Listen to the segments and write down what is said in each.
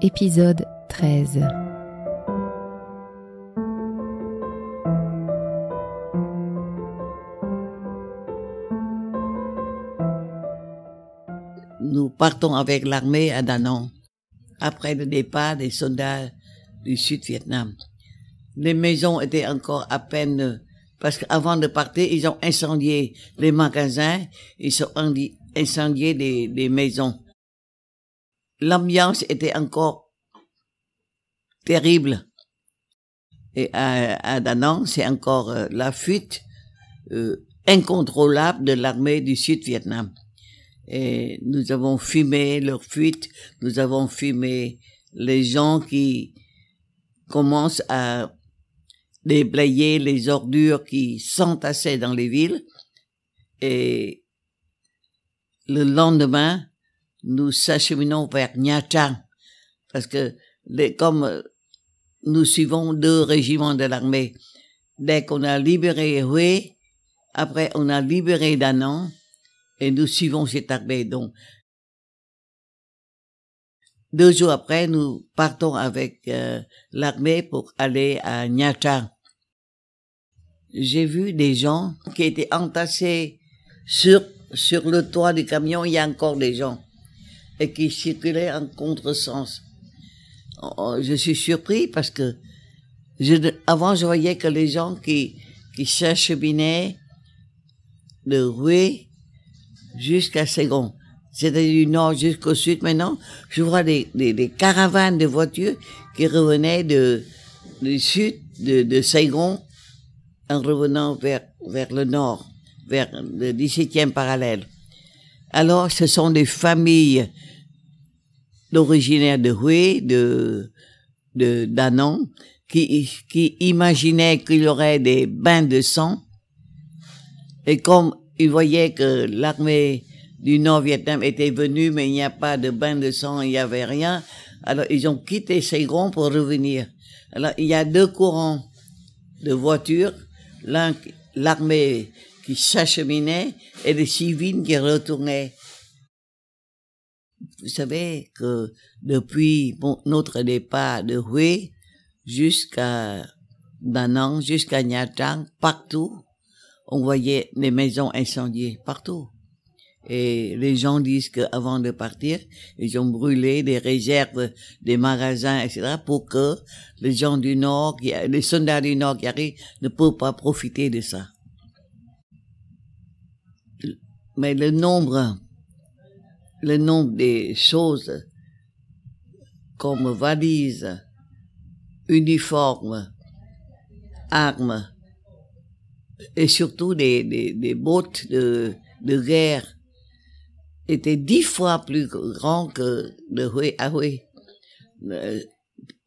Épisode 13. Nous partons avec l'armée à Danong, après le départ des soldats du Sud-Vietnam. Les maisons étaient encore à peine, parce qu'avant de partir, ils ont incendié les magasins, ils ont incendié des, maisons. L'ambiance était encore terrible. Et à, Danang, c'est encore euh, la fuite euh, incontrôlable de l'armée du Sud-Vietnam. Et nous avons fumé leur fuite, nous avons fumé les gens qui commencent à déblayer les ordures qui s'entassaient dans les villes. Et le lendemain, nous s'acheminons vers Nha Trang, parce que les, comme nous suivons deux régiments de l'armée, dès qu'on a libéré Hue, après on a libéré Danang, et nous suivons cette armée. Donc, deux jours après, nous partons avec euh, l'armée pour aller à Nyata. J'ai vu des gens qui étaient entassés sur sur le toit du camion. Il y a encore des gens et qui circulaient en contresens. Oh, oh, je suis surpris parce que avant je voyais que les gens qui qui s'acheminaient de rue jusqu'à Ségon. C'était du nord jusqu'au sud. Maintenant, je vois des, des, caravanes de voitures qui revenaient du sud, de, de Saigon, en revenant vers, vers le nord, vers le 17e parallèle. Alors, ce sont des familles d'originaires de Hue, de, de Danon, qui, qui imaginaient qu'il aurait des bains de sang. Et comme ils voyaient que l'armée du Nord-Vietnam était venue, mais il n'y a pas de bain de sang, il n'y avait rien. Alors, ils ont quitté Saigon pour revenir. Alors, il y a deux courants de voitures. L'un, l'armée qui s'acheminait et les civils qui retournaient. Vous savez que depuis notre départ de Hue jusqu'à Danang, jusqu'à Nha Trang, partout, on voyait les maisons incendiées partout. Et les gens disent qu'avant de partir, ils ont brûlé des réserves des magasins, etc., pour que les gens du Nord, les soldats du Nord qui arrivent, ne peuvent pas profiter de ça. Mais le nombre, le nombre des choses comme valises, uniformes, armes, et surtout des, des, des bottes de, de guerre étaient dix fois plus grands que de Hue à Hue. Euh,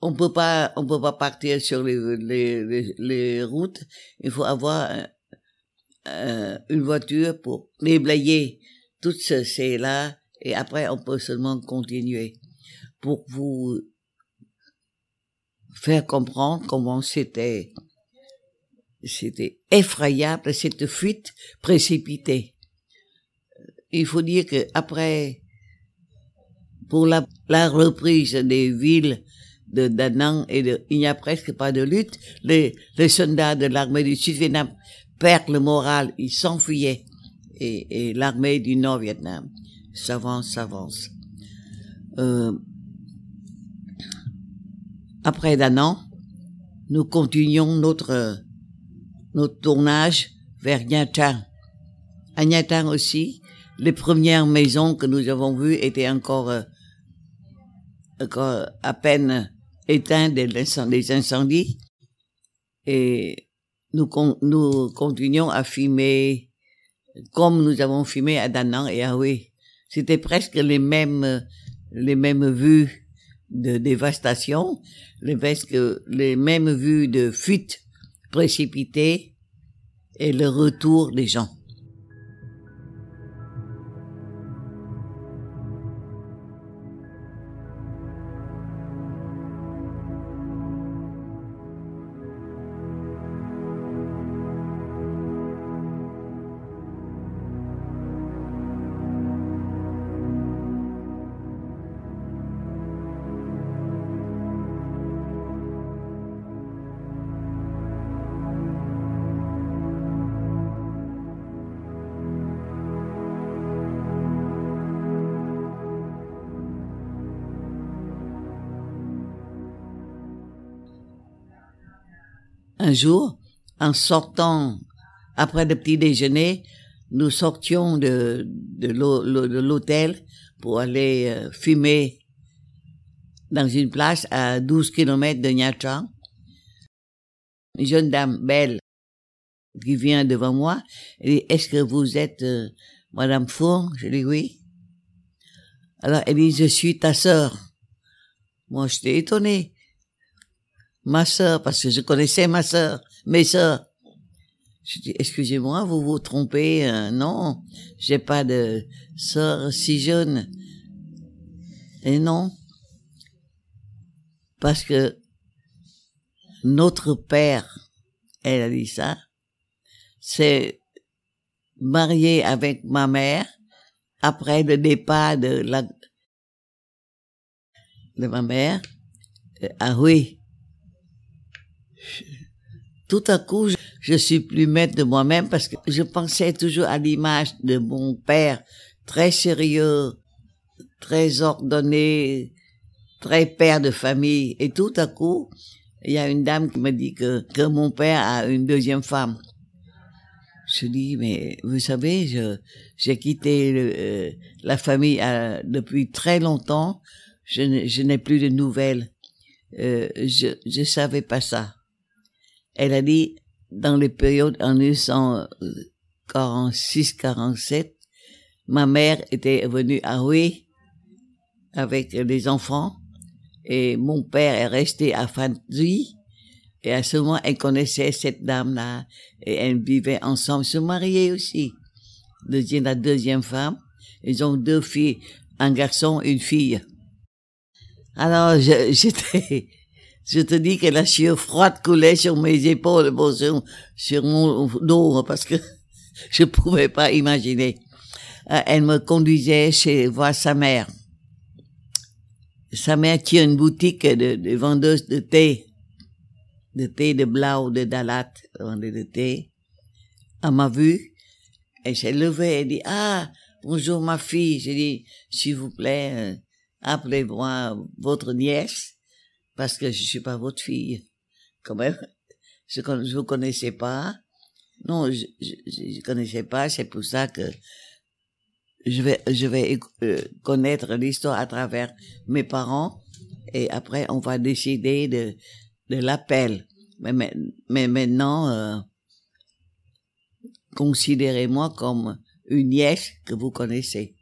on peut pas, on peut pas partir sur les, les, les, routes. Il faut avoir une voiture pour déblayer toutes ces là et après on peut seulement continuer pour vous faire comprendre comment c'était c'était effrayable, cette fuite précipitée. Il faut dire que après, pour la, reprise des villes de Danang et de, il n'y a presque pas de lutte, les, les soldats de l'armée du Sud-Vietnam perdent le moral, ils s'enfuyaient. Et, et l'armée du Nord-Vietnam s'avance, s'avance. Euh, après Danang, nous continuons notre notre tournage vers Nyatang. À Nyatang aussi, les premières maisons que nous avons vues étaient encore, euh, encore à peine éteintes des incendies. Et nous, nous continuons à filmer comme nous avons filmé à Danang et à Hue. C'était presque les mêmes, les mêmes vues de dévastation, les, les mêmes vues de fuite précipité et le retour des gens. Un jour, en sortant après le petit déjeuner, nous sortions de, l'hôtel pour aller euh, fumer dans une place à 12 kilomètres de Trang. Une jeune dame belle qui vient devant moi, elle dit, est-ce que vous êtes euh, Madame Four Je dis oui. Alors elle dit, je suis ta sœur. Moi, j'étais étonné. Ma sœur, parce que je connaissais ma sœur, mes sœurs. Je dis, excusez-moi, vous vous trompez. Euh, non, j'ai pas de sœur si jeune. Et non, parce que notre père, elle a dit ça, s'est marié avec ma mère après le départ de la de ma mère. Ah oui. Tout à coup, je, suis plus maître de moi-même parce que je pensais toujours à l'image de mon père très sérieux, très ordonné, très père de famille. Et tout à coup, il y a une dame qui me dit que, que mon père a une deuxième femme. Je dis, mais vous savez, j'ai quitté euh, la famille euh, depuis très longtemps. Je, n'ai plus de nouvelles. Euh, je, je savais pas Elle a dit, dans les périodes en 1946-47, ma mère était venue à Rouy avec les enfants et mon père est resté à Fanzi et à ce moment, elle connaissait cette dame-là et elles vivaient ensemble, se mariaient aussi. Deuxième, la deuxième femme. Ils ont deux filles, un garçon, une fille. Alors, j'étais, je te dis que la sueur froide coulait sur mes épaules, sur, sur mon dos, parce que je pouvais pas imaginer. Euh, elle me conduisait chez voir sa mère. Sa mère tient une boutique de, de vendeuse de thé de thé de blau de Dalat, vendait de thé. Elle m'a vu, elle s'est levée, et dit, ah, bonjour ma fille. J'ai dit, s'il vous plaît, euh, appelez-moi votre nièce, parce que je suis pas votre fille. Quand même, je ne vous connaissais pas. Non, je, je, connaissais pas, c'est pour ça que je vais, je vais euh, connaître l'histoire à travers mes parents et après on va décider de, de l'appel. Mais, mais, maintenant, euh, considérez-moi comme une nièce que vous connaissez.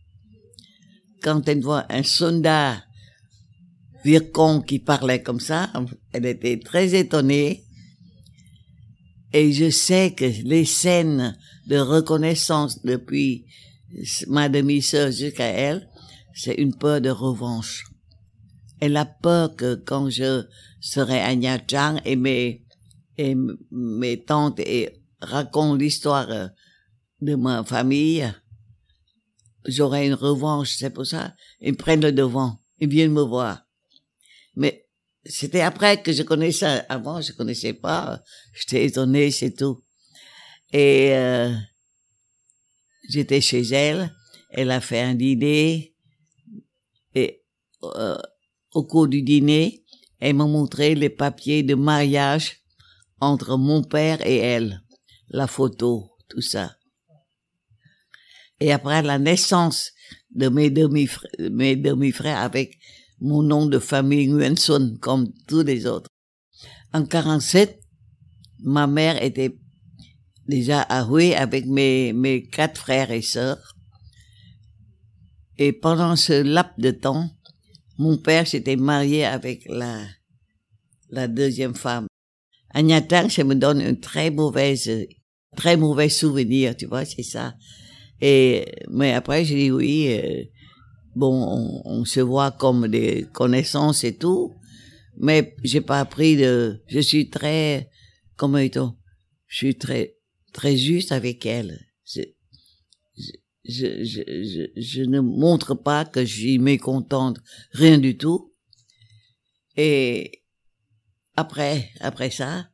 Quand elle voit un soldat vircon qui parlait comme ça, elle était très étonnée. Et je sais que les scènes de reconnaissance depuis ma demi-sœur jusqu'à elle, c'est une peur de revanche. Elle a peur que quand je serai à Nha et mes, et mes tantes et racontent l'histoire de ma famille, j'aurai une revanche, c'est pour ça. Ils prennent le devant, ils viennent me voir. Mais c'était après que je connaissais, avant je connaissais pas, j'étais étonnée, c'est tout. Et euh, j'étais chez elle, elle a fait un dîner, et euh, au cours du dîner, elle m'a montré les papiers de mariage entre mon père et elle, la photo, tout ça. Et après la naissance de mes demi-frères, mes demi-frères avec mon nom de famille Nguyen comme tous les autres. En 47, ma mère était déjà à Hue avec mes, mes quatre frères et sœurs. Et pendant ce laps de temps, mon père s'était marié avec la, la deuxième femme. À Nyatang, ça me donne un très mauvaise, très mauvais souvenir, tu vois, c'est ça. Et, mais après, j'ai dit oui, euh, bon, on, on, se voit comme des connaissances et tout, mais j'ai pas appris de, je suis très, comment est-on, je suis très, très juste avec elle. Je, je, je, je, ne montre pas que je suis mécontente, rien du tout. Et après, après ça,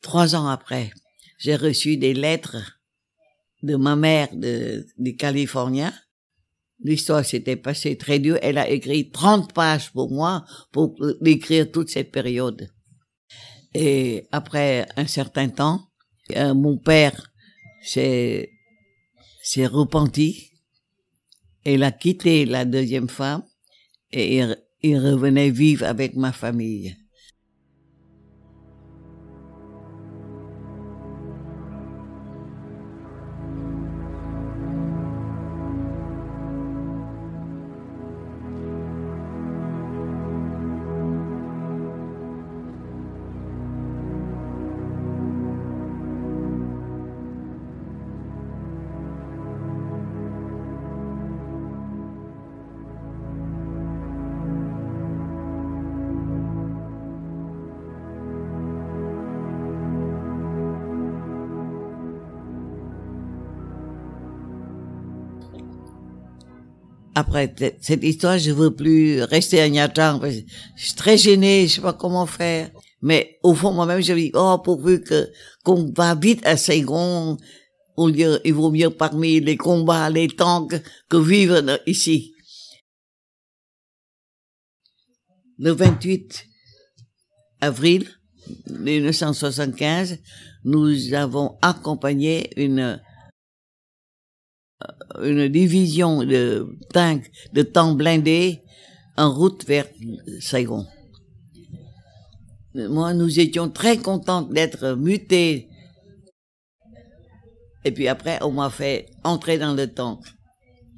trois ans après, j'ai reçu des lettres de ma mère de, de Californie. L'histoire s'était passée très dur. Elle a écrit 30 pages pour moi pour décrire toute cette période. Et après un certain temps, euh, mon père s'est s'est repenti. Et il a quitté la deuxième femme et il, il revenait vivre avec ma famille. Après cette histoire, je veux plus rester à Nyatang. Je suis très gênée, je sais pas comment faire. Mais au fond, moi-même, je me dis, oh, pourvu que qu'on va vite à Saigon, au lieu, il vaut mieux parmi les combats, les tanks, que vivre ici. Le 28 avril 1975, nous avons accompagné une une division de tanks, de tanks blindés en route vers Saigon. Moi, nous étions très contents d'être mutés. Et puis après, on m'a fait entrer dans le tank.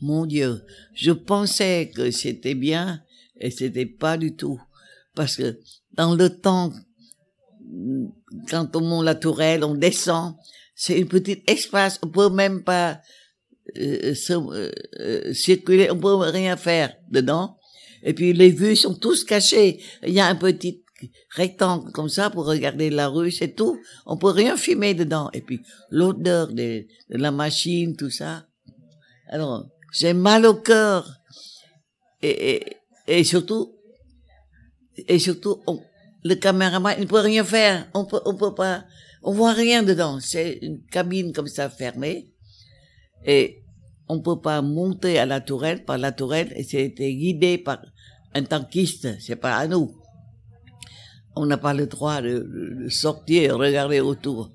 Mon Dieu, je pensais que c'était bien et c'était pas du tout. Parce que dans le tank, quand on monte la tourelle, on descend, c'est une petite espace, on peut même pas euh, euh, euh, circuler, on peut rien faire dedans. Et puis les vues sont tous cachées. Il y a un petit rectangle comme ça pour regarder la rue, c'est tout. On peut rien filmer dedans. Et puis l'odeur de, la machine, tout ça. Alors j'ai mal au cœur. Et, et, et, surtout, et surtout, le caméraman, il ne peut rien faire. On peut, on peut pas, on voit rien dedans. C'est une cabine comme ça fermée. Et on peut pas monter à la tourelle par la tourelle et c'était guidé par un tankiste, c'est pas à nous. On n'a pas le droit de, sortir et regarder autour.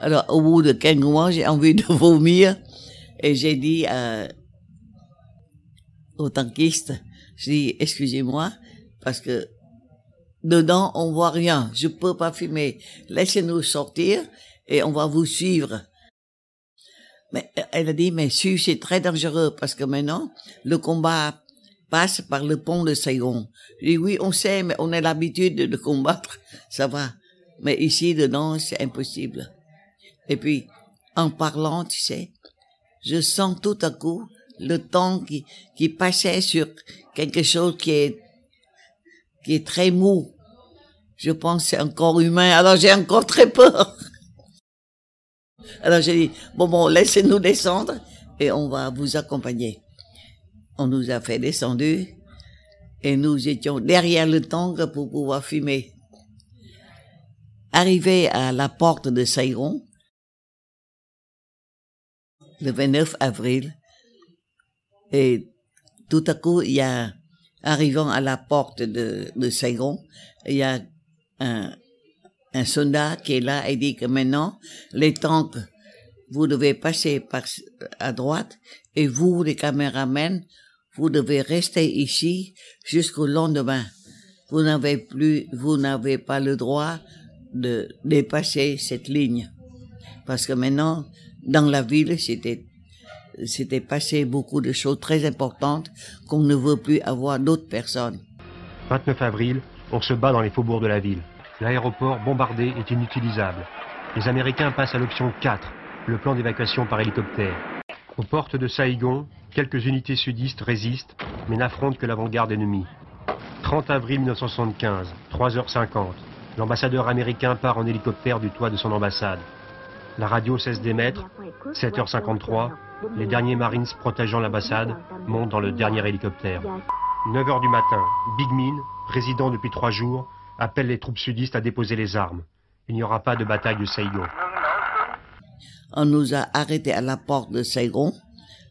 Alors, au bout de quelques mois, j'ai envie de vomir et j'ai dit à, au tankiste, je dis, excusez-moi, parce que dedans, on voit rien. Je peux pas filmer. Laissez-nous sortir et on va vous suivre. Mais elle a dit, mais si c'est très dangereux parce que maintenant, le combat passe par le pont de Saigon. Je dis, oui, on sait, mais on a l'habitude de, combattre, ça va. Mais ici, dedans, c'est impossible. Et puis, en parlant, tu sais, je sens tout à coup le temps qui, qui passait sur quelque chose qui est, qui est très mou. Je pense c'est un corps humain, alors j'ai encore très peur. Alors j'ai dit, bon, bon, laissez-nous descendre et on va vous accompagner. On nous a fait descendre et nous étions derrière le tank pour pouvoir fumer. Arrivé à la porte de Saigon, le 29 avril, et tout à coup, il y a, arrivant à la porte de, de Saigon, il y a un, un soldat qui est là et dit que maintenant, les tanks, vous devez passer par, à droite et vous, les caméramens, vous devez rester ici jusqu'au lendemain. Vous n'avez plus, vous n'avez pas le droit de dépasser cette ligne. Parce que maintenant, dans la ville, c'était, c'était passé beaucoup de choses très importantes qu'on ne veut plus avoir d'autres personnes. 29 avril, on se bat dans les faubourgs de la ville. L'aéroport bombardé est inutilisable. Les Américains passent à l'option 4, le plan d'évacuation par hélicoptère. Aux portes de Saïgon, quelques unités sudistes résistent, mais n'affrontent que l'avant-garde ennemie. 30 avril 1975, 3h50. L'ambassadeur américain part en hélicoptère du toit de son ambassade. La radio cesse d'émettre. 7h53, les derniers Marines protégeant l'ambassade montent dans le dernier hélicoptère. 9h du matin, Big Min, résident depuis trois jours, appelle les troupes sudistes à déposer les armes. Il n'y aura pas de bataille de Saigon. On nous a arrêtés à la porte de Saigon.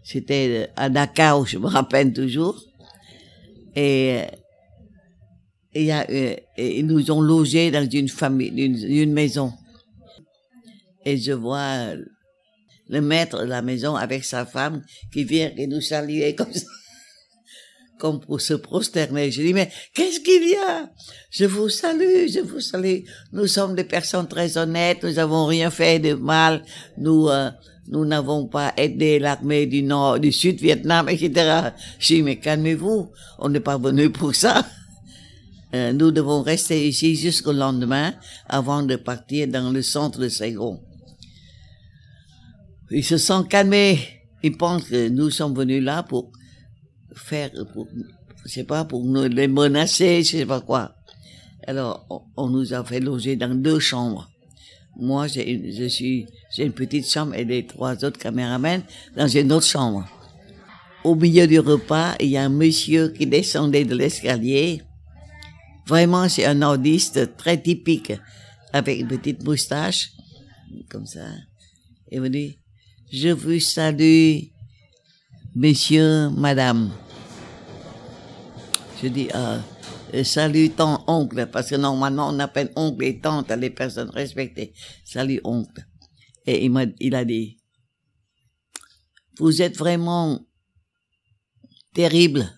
C'était à Dakar, je me rappelle toujours. A, euh, et ils nous ont logés dans une famille, une, maison. Et je vois le maître de la maison avec sa femme qui vient nous saluer comme ça comme pour se prosterner. Je dis, mais qu'est-ce qu'il y a? Je vous salue, je vous salue. Nous sommes des personnes très honnêtes, nous n'avons rien fait de mal, nous euh, nous n'avons pas aidé l'armée du Nord, du Sud Vietnam, etc. Je dis, mais calmez-vous, on n'est pas venu pour ça. Euh, nous devons rester ici jusqu'au lendemain avant de partir dans le centre de Saigon. Ils se sont calmés. Ils pensent que nous sommes venus là pour faire, pour, je sais pas, pour nous les menacer, je sais pas quoi. Alors, on, nous a fait loger dans deux chambres. Moi, j'ai, je suis, j'ai une petite chambre et les trois autres caméramens dans une autre chambre. Au milieu du repas, il y a un monsieur qui descendait de l'escalier. Vraiment, c'est un nordiste très typique, avec une petite moustache, comme ça. Et me dit, je vous salue, monsieur, madame. Je dis, euh, salut ton oncle, parce que normalement on appelle oncle et tante les personnes respectées. Salut oncle. Et il m'a, il a dit, vous êtes vraiment terrible.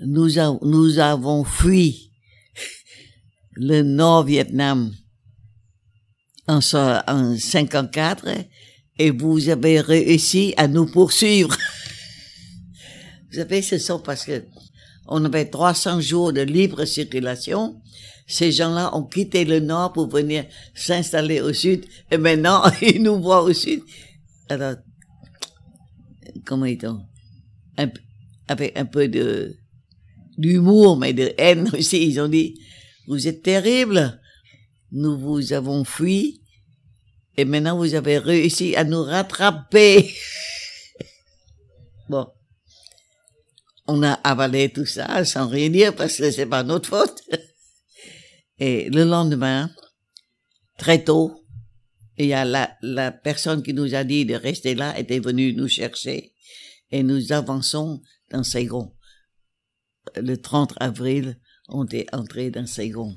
Nous, nous avons fui le Nord-Vietnam en, en 54 et vous avez réussi à nous poursuivre. Vous savez, ce sont parce que on avait 300 jours de libre circulation. Ces gens-là ont quitté le nord pour venir s'installer au sud. Et maintenant, ils nous voient au sud. Alors, comment ils on Avec un peu de d'humour, mais de haine aussi. Ils ont dit, vous êtes terribles. Nous vous avons fui. Et maintenant, vous avez réussi à nous rattraper. bon on a avalé tout ça sans rien dire parce que c'est pas notre faute. Et le lendemain, très tôt, il y a la, la personne qui nous a dit de rester là était venue nous chercher et nous avançons dans Saigon. Le 30 avril, on est entré dans Saigon.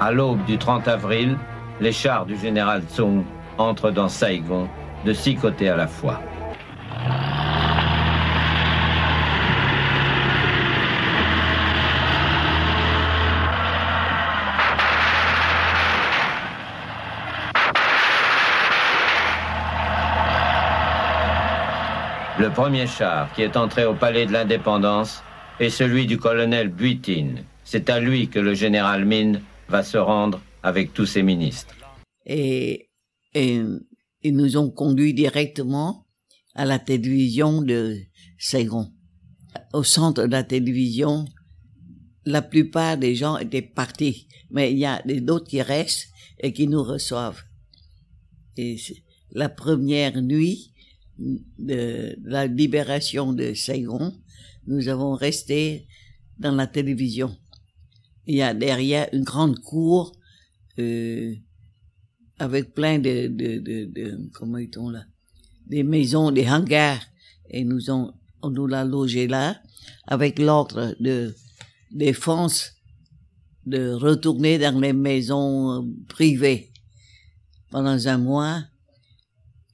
À l'aube du 30 avril, les chars du général Tsung entrent dans Saigon de six côtés à la fois. Premier char qui est entré au palais de l'indépendance est celui du colonel Buitin. C'est à lui que le général Min va se rendre avec tous ses ministres. Et, ils nous ont conduits directement à la télévision de Saigon. Au centre de la télévision, la plupart des gens étaient partis, mais il y a d'autres qui restent et qui nous reçoivent. Et la première nuit, de la libération de Saigon, nous avons resté dans la télévision. Il y a derrière une grande cour euh, avec plein de, de, de, de comment est-on là, des maisons, des hangars, et nous on, on nous l'a logé là avec l'ordre de défense de retourner dans les maisons privées pendant un mois.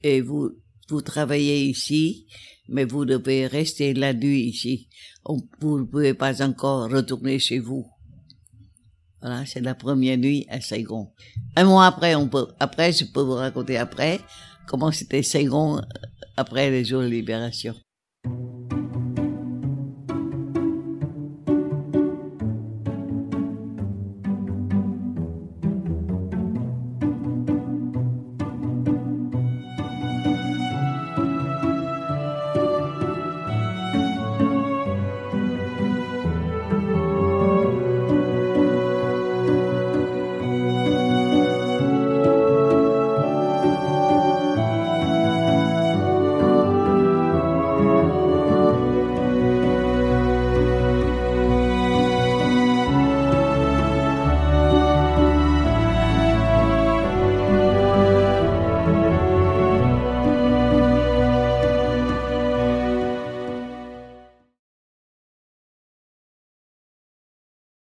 Et vous vous travaillez ici, mais vous devez rester la nuit ici. vous ne pouvez pas encore retourner chez vous. Voilà, c'est la première nuit à Saigon. Un mois après, on peut, après, je peux vous raconter après comment c'était Saigon euh, après les jours de libération.